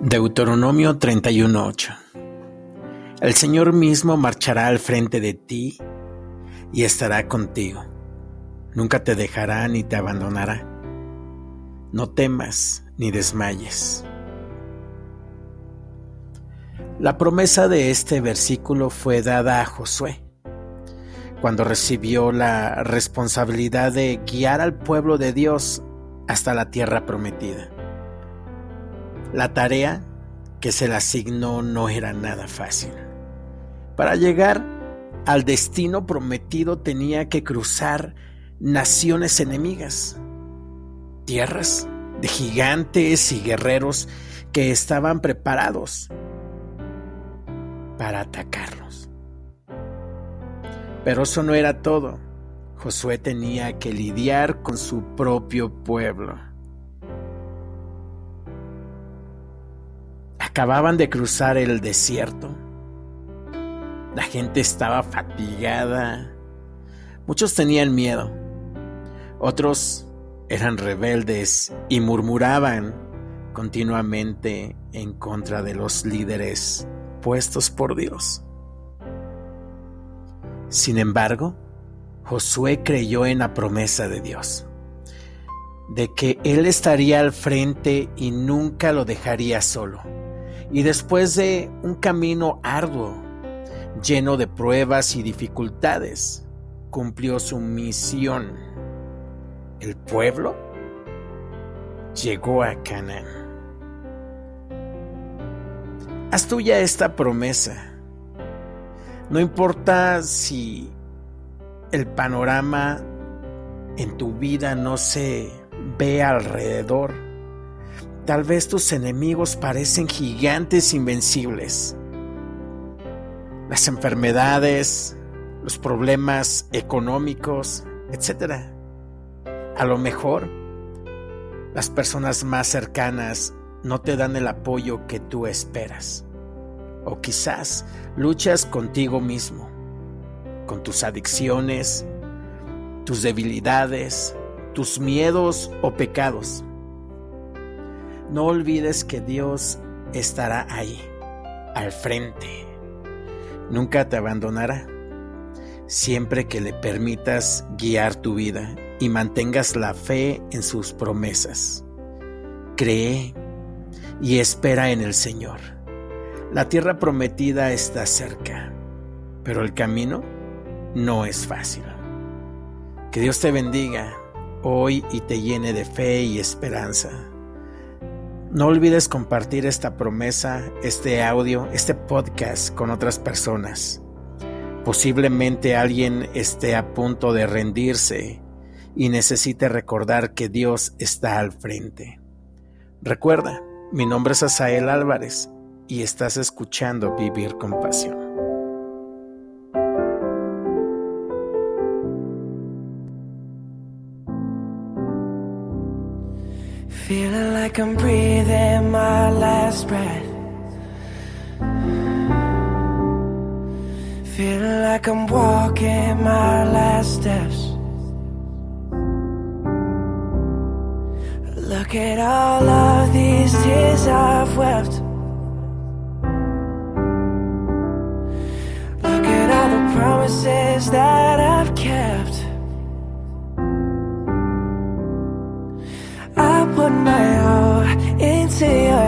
Deuteronomio 31:8 El Señor mismo marchará al frente de ti y estará contigo. Nunca te dejará ni te abandonará. No temas ni desmayes. La promesa de este versículo fue dada a Josué cuando recibió la responsabilidad de guiar al pueblo de Dios hasta la tierra prometida. La tarea que se le asignó no era nada fácil. Para llegar al destino prometido tenía que cruzar naciones enemigas, tierras de gigantes y guerreros que estaban preparados para atacarlos. Pero eso no era todo. Josué tenía que lidiar con su propio pueblo. Acababan de cruzar el desierto. La gente estaba fatigada. Muchos tenían miedo. Otros eran rebeldes y murmuraban continuamente en contra de los líderes puestos por Dios. Sin embargo, Josué creyó en la promesa de Dios, de que Él estaría al frente y nunca lo dejaría solo y después de un camino arduo, lleno de pruebas y dificultades, cumplió su misión. El pueblo llegó a Canaán. Haz tuya esta promesa. No importa si el panorama en tu vida no se ve alrededor Tal vez tus enemigos parecen gigantes invencibles. Las enfermedades, los problemas económicos, etc. A lo mejor las personas más cercanas no te dan el apoyo que tú esperas. O quizás luchas contigo mismo, con tus adicciones, tus debilidades, tus miedos o pecados. No olvides que Dios estará ahí, al frente. Nunca te abandonará. Siempre que le permitas guiar tu vida y mantengas la fe en sus promesas. Cree y espera en el Señor. La tierra prometida está cerca, pero el camino no es fácil. Que Dios te bendiga hoy y te llene de fe y esperanza. No olvides compartir esta promesa, este audio, este podcast con otras personas. Posiblemente alguien esté a punto de rendirse y necesite recordar que Dios está al frente. Recuerda, mi nombre es Asael Álvarez y estás escuchando Vivir con Pasión. Feeling like I'm breathing my last breath. Feeling like I'm walking my last steps. Look at all of these tears I've wept. Look at all the promises that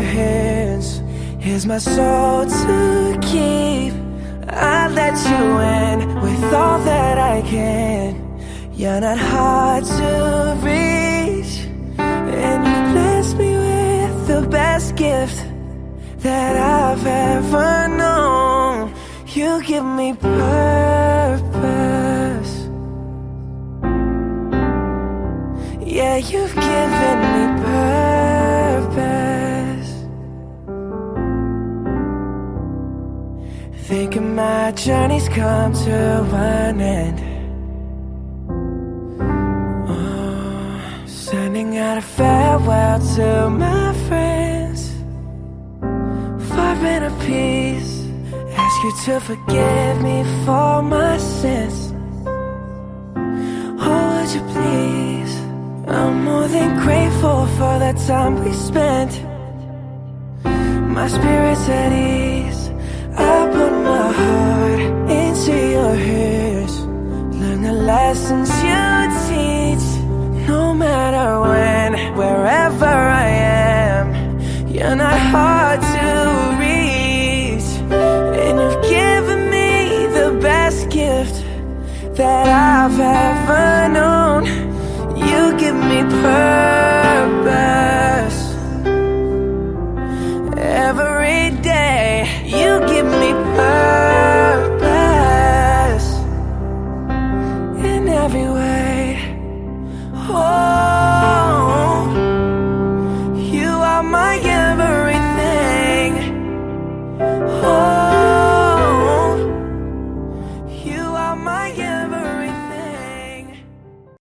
hands. Here's my soul to keep. I let you in with all that I can. You're not hard to reach, and you blessed me with the best gift that I've ever known. You give me purpose. Yeah, you've given me purpose. My journey's come to an end. Oh, sending out a farewell to my friends. Far a peace. Ask you to forgive me for my sins. Oh, would you please? I'm more than grateful for the time we spent. my spirit's at ease. I put my heart into your hands. Learn the lessons you teach. No matter when, wherever I am, you're not hard to reach. And you've given me the best gift that I've ever known. You give me purpose. my